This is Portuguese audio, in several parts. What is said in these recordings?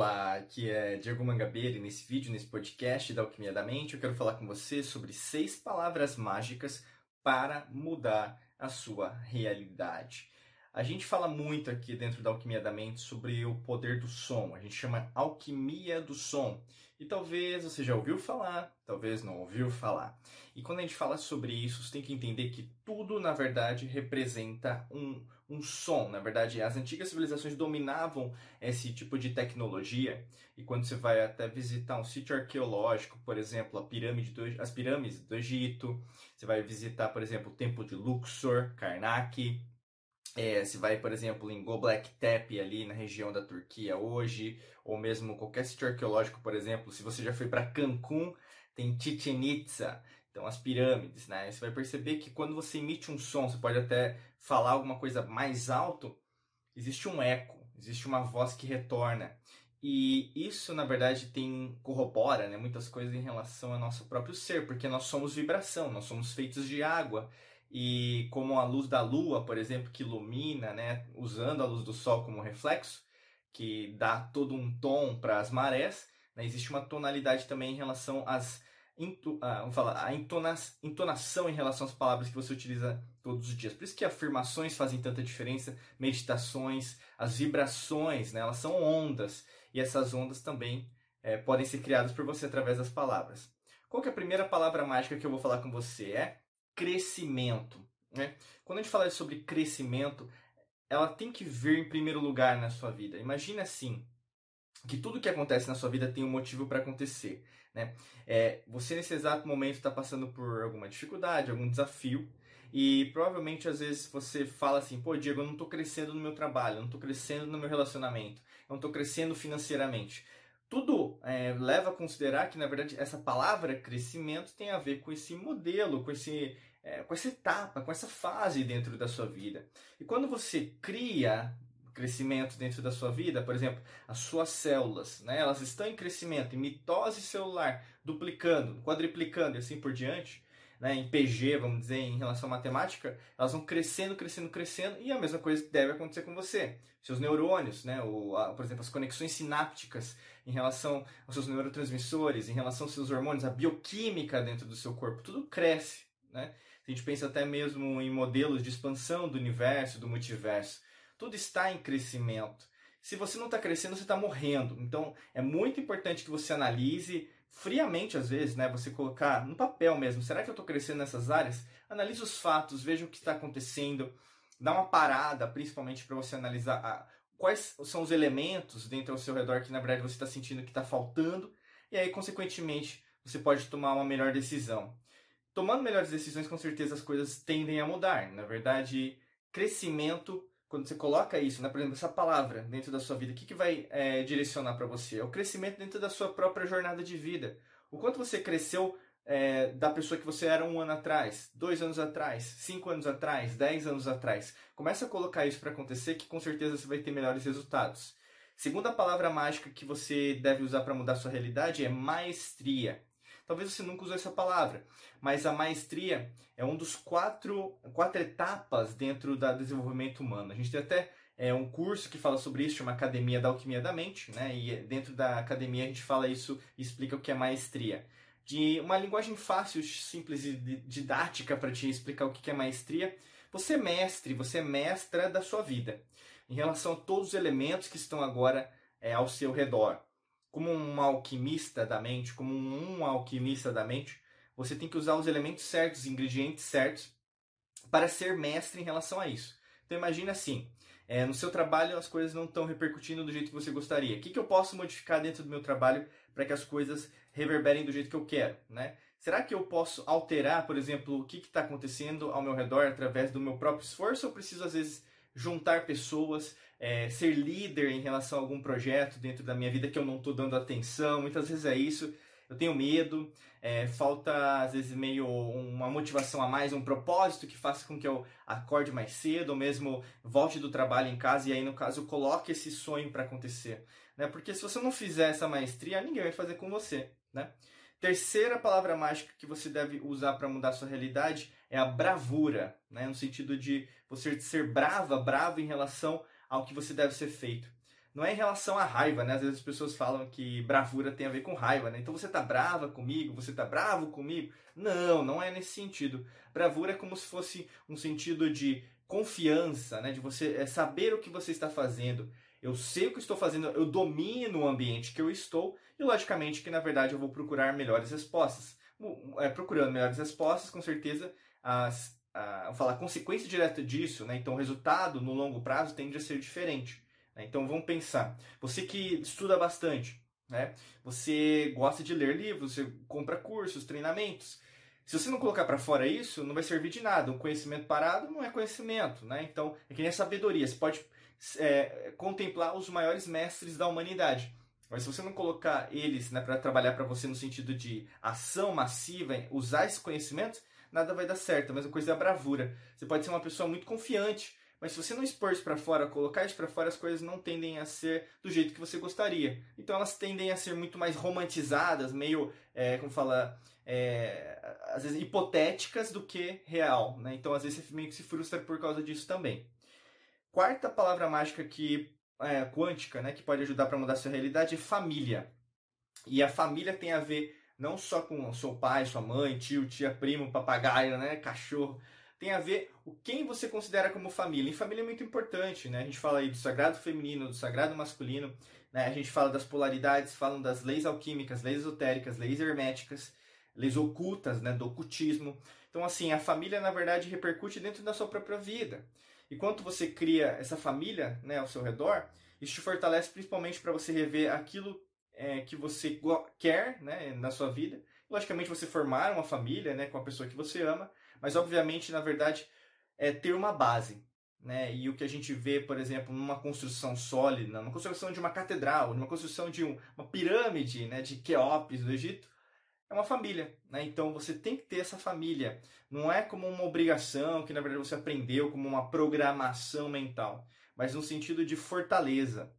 Olá, aqui é Diego Mangabeira e nesse vídeo, nesse podcast da Alquimia da Mente, eu quero falar com você sobre seis palavras mágicas para mudar a sua realidade. A gente fala muito aqui dentro da Alquimia da Mente sobre o poder do som. A gente chama Alquimia do Som. E talvez você já ouviu falar, talvez não ouviu falar. E quando a gente fala sobre isso, você tem que entender que tudo, na verdade, representa um, um som. Na verdade, as antigas civilizações dominavam esse tipo de tecnologia. E quando você vai até visitar um sítio arqueológico, por exemplo, pirâmide do, as pirâmides do Egito, você vai visitar, por exemplo, o templo de Luxor, Karnak, é, se vai, por exemplo, em Göbekli Tepe, ali na região da Turquia hoje, ou mesmo qualquer sítio arqueológico, por exemplo, se você já foi para Cancún, tem Chichen Itza, então as pirâmides, né? Você vai perceber que quando você emite um som, você pode até falar alguma coisa mais alto, existe um eco, existe uma voz que retorna. E isso, na verdade, tem corrobora né, muitas coisas em relação ao nosso próprio ser, porque nós somos vibração, nós somos feitos de água e como a luz da lua, por exemplo, que ilumina, né, usando a luz do sol como reflexo, que dá todo um tom para as marés, né, existe uma tonalidade também em relação às ah, vamos falar, a entona, entonação em relação às palavras que você utiliza todos os dias. Por isso que afirmações fazem tanta diferença, meditações, as vibrações, né, elas são ondas, e essas ondas também é, podem ser criadas por você através das palavras. Qual que é a primeira palavra mágica que eu vou falar com você? É crescimento. Né? Quando a gente fala sobre crescimento, ela tem que vir em primeiro lugar na sua vida. Imagine assim, que tudo que acontece na sua vida tem um motivo para acontecer. Né? É, você nesse exato momento está passando por alguma dificuldade, algum desafio, e provavelmente às vezes você fala assim, pô Diego, eu não estou crescendo no meu trabalho, eu não estou crescendo no meu relacionamento, eu não estou crescendo financeiramente tudo é, leva a considerar que, na verdade, essa palavra crescimento tem a ver com esse modelo, com, esse, é, com essa etapa, com essa fase dentro da sua vida. E quando você cria crescimento dentro da sua vida, por exemplo, as suas células, né, elas estão em crescimento, em mitose celular, duplicando, quadriplicando e assim por diante, né, em PG, vamos dizer, em relação à matemática, elas vão crescendo, crescendo, crescendo, e a mesma coisa deve acontecer com você. Seus neurônios, né, o, a, por exemplo, as conexões sinápticas em relação aos seus neurotransmissores, em relação aos seus hormônios, a bioquímica dentro do seu corpo, tudo cresce. Né? A gente pensa até mesmo em modelos de expansão do universo, do multiverso. Tudo está em crescimento. Se você não está crescendo, você está morrendo. Então, é muito importante que você analise friamente às vezes, né? Você colocar no papel mesmo. Será que eu estou crescendo nessas áreas? Analise os fatos, veja o que está acontecendo. Dá uma parada, principalmente para você analisar a, quais são os elementos dentro ao seu redor que na verdade você está sentindo que está faltando. E aí, consequentemente, você pode tomar uma melhor decisão. Tomando melhores decisões, com certeza as coisas tendem a mudar. Na verdade, crescimento quando você coloca isso, né, por exemplo, essa palavra dentro da sua vida, o que, que vai é, direcionar para você? É o crescimento dentro da sua própria jornada de vida. O quanto você cresceu é, da pessoa que você era um ano atrás, dois anos atrás, cinco anos atrás, dez anos atrás. Começa a colocar isso para acontecer que com certeza você vai ter melhores resultados. Segunda palavra mágica que você deve usar para mudar sua realidade é maestria. Talvez você nunca usou essa palavra, mas a maestria é um dos quatro, quatro etapas dentro do desenvolvimento humano. A gente tem até é, um curso que fala sobre isso, chama Academia da Alquimia da Mente, né? E dentro da academia a gente fala isso e explica o que é maestria. De uma linguagem fácil, simples e didática para te explicar o que é maestria. Você é mestre, você é mestra da sua vida, em relação a todos os elementos que estão agora é, ao seu redor como um alquimista da mente, como um alquimista da mente, você tem que usar os elementos certos, os ingredientes certos, para ser mestre em relação a isso. Então imagine assim, é, no seu trabalho as coisas não estão repercutindo do jeito que você gostaria. O que, que eu posso modificar dentro do meu trabalho para que as coisas reverberem do jeito que eu quero? Né? Será que eu posso alterar, por exemplo, o que está acontecendo ao meu redor através do meu próprio esforço? Ou preciso, às vezes, juntar pessoas, é, ser líder em relação a algum projeto dentro da minha vida que eu não estou dando atenção. Muitas vezes é isso. Eu tenho medo, é, falta às vezes meio uma motivação a mais, um propósito que faça com que eu acorde mais cedo, ou mesmo volte do trabalho em casa e aí no caso coloque esse sonho para acontecer, né? Porque se você não fizer essa maestria, ninguém vai fazer com você, né? Terceira palavra mágica que você deve usar para mudar sua realidade é a bravura, né? no sentido de você ser brava, bravo em relação ao que você deve ser feito. não é em relação à raiva, né? Às vezes as pessoas falam que bravura tem a ver com raiva, né? Então você tá brava comigo, você tá bravo comigo. Não, não é nesse sentido. Bravura é como se fosse um sentido de confiança, né? De você é, saber o que você está fazendo. Eu sei o que estou fazendo, eu domino o ambiente que eu estou e, logicamente, que na verdade eu vou procurar melhores respostas. É, procurando melhores respostas, com certeza, as, a, vou falar, a consequência direta disso, né? Então o resultado no longo prazo tende a ser diferente. Né? Então vamos pensar. Você que estuda bastante, né? Você gosta de ler livros, você compra cursos, treinamentos. Se você não colocar para fora isso, não vai servir de nada. Um conhecimento parado não é conhecimento, né? Então é que nem a sabedoria. Você pode é, contemplar os maiores mestres da humanidade. Mas se você não colocar eles né, para trabalhar para você no sentido de ação massiva, usar esses conhecimentos, nada vai dar certo. A mesma coisa é a bravura. Você pode ser uma pessoa muito confiante, mas se você não expor isso para fora, colocar isso para fora, as coisas não tendem a ser do jeito que você gostaria. Então elas tendem a ser muito mais romantizadas, meio, é, como fala, é, às vezes hipotéticas do que real. Né? Então às vezes você meio que se frustra por causa disso também. Quarta palavra mágica que é, quântica, né, que pode ajudar para mudar a sua realidade é família. E a família tem a ver não só com seu pai, sua mãe, tio, tia, primo, papagaio, né, cachorro, tem a ver o quem você considera como família. E família é muito importante, né? A gente fala aí do sagrado feminino, do sagrado masculino, né? A gente fala das polaridades, falam das leis alquímicas, leis esotéricas, leis herméticas, leis ocultas, né, do ocultismo. Então, assim, a família, na verdade, repercute dentro da sua própria vida. E quando você cria essa família né, ao seu redor, isso te fortalece principalmente para você rever aquilo é, que você quer né, na sua vida. Logicamente, você formar uma família né, com a pessoa que você ama, mas obviamente, na verdade, é ter uma base. Né? E o que a gente vê, por exemplo, numa construção sólida, numa construção de uma catedral, numa construção de um, uma pirâmide né, de Queopes do Egito, é uma família. Né? Então você tem que ter essa família. Não é como uma obrigação que na verdade você aprendeu, como uma programação mental, mas no sentido de fortaleza.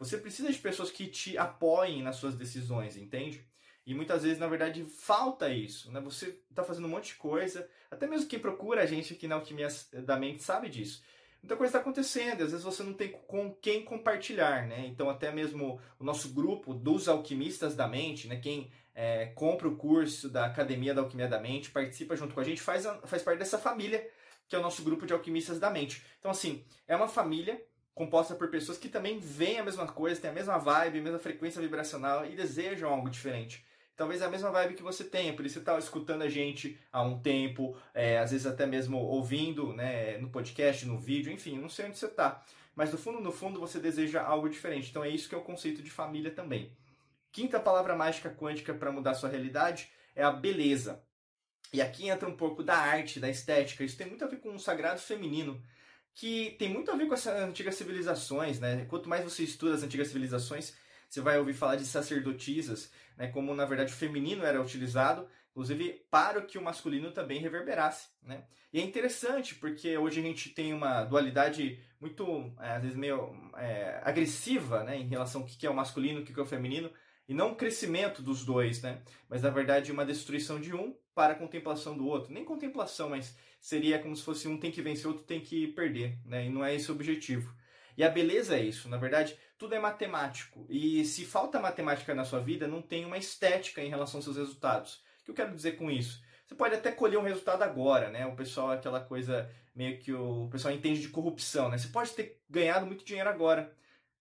Você precisa de pessoas que te apoiem nas suas decisões, entende? E muitas vezes, na verdade, falta isso. Né? Você está fazendo um monte de coisa, até mesmo quem procura a gente aqui na Alquimia da Mente sabe disso. Muita coisa está acontecendo, às vezes você não tem com quem compartilhar, né? Então até mesmo o nosso grupo dos alquimistas da mente, né? Quem é, compra o curso da Academia da Alquimia da Mente, participa junto com a gente, faz, faz parte dessa família que é o nosso grupo de alquimistas da mente. Então assim, é uma família composta por pessoas que também veem a mesma coisa, têm a mesma vibe, a mesma frequência vibracional e desejam algo diferente talvez a mesma vibe que você tenha, por isso você está escutando a gente há um tempo, é, às vezes até mesmo ouvindo né, no podcast, no vídeo, enfim, não sei onde você está. Mas no fundo, no fundo, você deseja algo diferente. Então é isso que é o conceito de família também. Quinta palavra mágica quântica para mudar sua realidade é a beleza. E aqui entra um pouco da arte, da estética. Isso tem muito a ver com o sagrado feminino, que tem muito a ver com as antigas civilizações, né? Quanto mais você estuda as antigas civilizações, você vai ouvir falar de sacerdotisas, né, como na verdade o feminino era utilizado, inclusive para que o masculino também reverberasse. Né? E é interessante porque hoje a gente tem uma dualidade muito, é, às vezes, meio é, agressiva né, em relação ao que é o masculino o que é o feminino, e não um crescimento dos dois, né? mas na verdade uma destruição de um para a contemplação do outro. Nem contemplação, mas seria como se fosse um tem que vencer, outro tem que perder, né? e não é esse o objetivo. E a beleza é isso, na verdade, tudo é matemático. E se falta matemática na sua vida, não tem uma estética em relação aos seus resultados. O que eu quero dizer com isso? Você pode até colher um resultado agora, né? O pessoal, aquela coisa meio que o, o pessoal entende de corrupção, né? Você pode ter ganhado muito dinheiro agora,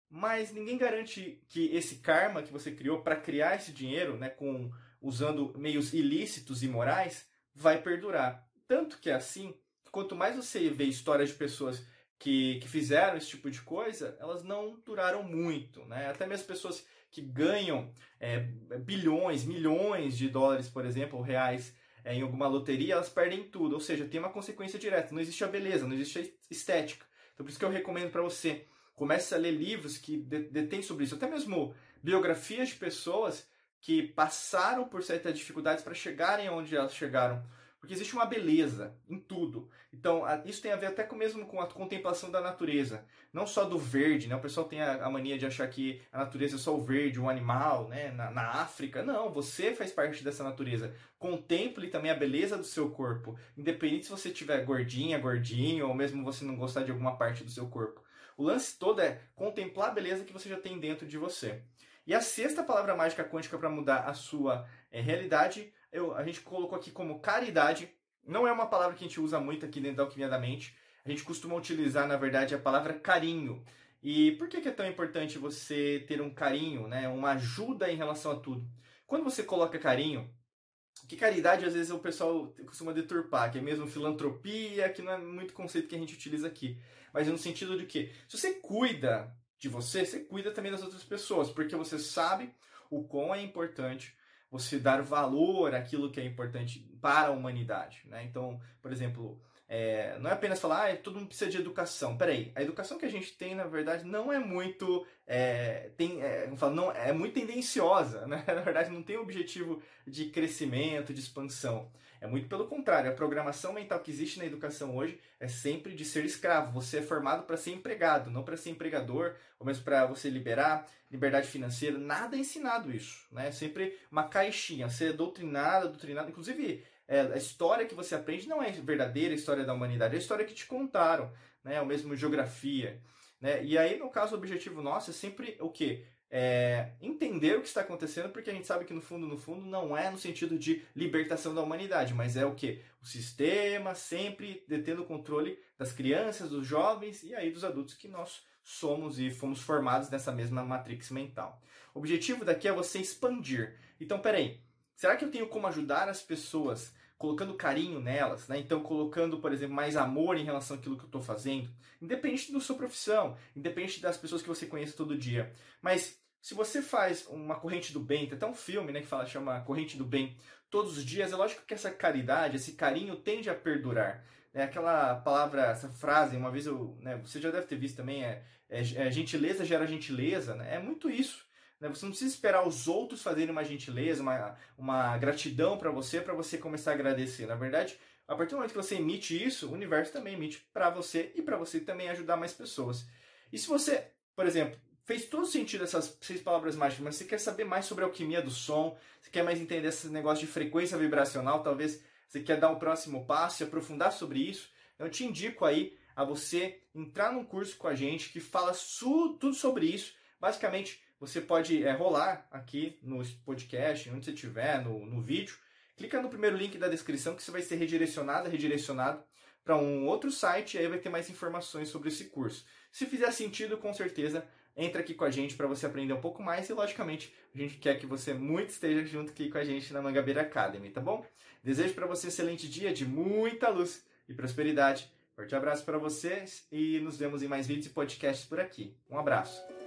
mas ninguém garante que esse karma que você criou para criar esse dinheiro, né, com usando meios ilícitos e morais, vai perdurar. Tanto que é assim, quanto mais você vê histórias de pessoas que, que fizeram esse tipo de coisa, elas não duraram muito. Né? Até mesmo pessoas que ganham é, bilhões, milhões de dólares, por exemplo, ou reais é, em alguma loteria, elas perdem tudo. Ou seja, tem uma consequência direta. Não existe a beleza, não existe a estética. Então, por isso que eu recomendo para você, comece a ler livros que detêm sobre isso. Até mesmo biografias de pessoas que passaram por certas dificuldades para chegarem onde elas chegaram porque existe uma beleza em tudo. Então, isso tem a ver até com, mesmo com a contemplação da natureza. Não só do verde, né? O pessoal tem a, mania de achar que a natureza é só o verde, um animal, né? Na, na, África. Não, você faz parte dessa natureza. Contemple também a beleza do seu corpo. Independente se você estiver gordinha, gordinho, ou mesmo você não gostar de alguma parte do seu corpo. O lance todo é contemplar a beleza que você já tem dentro de você. E a sexta palavra mágica quântica para mudar a sua é, realidade, eu, a gente colocou aqui como caridade. Não é uma palavra que a gente usa muito aqui dentro da Alquimia da Mente. A gente costuma utilizar, na verdade, a palavra carinho. E por que, que é tão importante você ter um carinho, né? uma ajuda em relação a tudo? Quando você coloca carinho, que caridade às vezes o pessoal costuma deturpar, que é mesmo filantropia, que não é muito conceito que a gente utiliza aqui. Mas no sentido de que, se você cuida de você, você cuida também das outras pessoas, porque você sabe o quão é importante você dar valor àquilo que é importante para a humanidade. Né? Então, por exemplo, é, não é apenas falar, ah, todo mundo precisa de educação. Peraí, a educação que a gente tem, na verdade, não é muito. É, tem, é, não, é muito tendenciosa, né? Na verdade, não tem objetivo de crescimento, de expansão. É muito pelo contrário. A programação mental que existe na educação hoje é sempre de ser escravo. Você é formado para ser empregado, não para ser empregador, ou mesmo para você liberar liberdade financeira. Nada é ensinado isso. Né? É sempre uma caixinha. Você é doutrinado, doutrinado. Inclusive, é, a história que você aprende não é verdadeira história da humanidade, é a história que te contaram, né? Ou mesmo geografia. Né? E aí, no caso, o objetivo nosso é sempre o quê? É entender o que está acontecendo, porque a gente sabe que no fundo, no fundo, não é no sentido de libertação da humanidade, mas é o que? O sistema sempre detendo o controle das crianças, dos jovens e aí dos adultos que nós somos e fomos formados nessa mesma matrix mental. O objetivo daqui é você expandir. Então, peraí, será que eu tenho como ajudar as pessoas colocando carinho nelas, né? Então colocando, por exemplo, mais amor em relação àquilo que eu estou fazendo, independente da sua profissão, independente das pessoas que você conhece todo dia. Mas se você faz uma corrente do bem, tem até um filme, né, que fala chama Corrente do Bem, todos os dias, é lógico que essa caridade, esse carinho tende a perdurar. É aquela palavra, essa frase, uma vez eu, né, você já deve ter visto também, é, é, é gentileza gera gentileza, né? É muito isso. Né? Você não precisa esperar os outros fazerem uma gentileza, uma, uma gratidão para você, para você começar a agradecer. Na verdade, a partir do momento que você emite isso, o universo também emite para você e para você também ajudar mais pessoas. E se você, por exemplo, fez todo sentido essas seis palavras mágicas, mas você quer saber mais sobre a alquimia do som, você quer mais entender esse negócio de frequência vibracional, talvez você quer dar um próximo passo e aprofundar sobre isso, eu te indico aí a você entrar num curso com a gente que fala tudo sobre isso. Basicamente, você pode é, rolar aqui no podcast, onde você estiver, no, no vídeo. Clica no primeiro link da descrição que você vai ser redirecionado, redirecionado para um outro site e aí vai ter mais informações sobre esse curso. Se fizer sentido, com certeza, entra aqui com a gente para você aprender um pouco mais e, logicamente, a gente quer que você muito esteja junto aqui com a gente na Mangabeira Academy, tá bom? Desejo para você um excelente dia de muita luz e prosperidade. Forte abraço para vocês e nos vemos em mais vídeos e podcasts por aqui. Um abraço.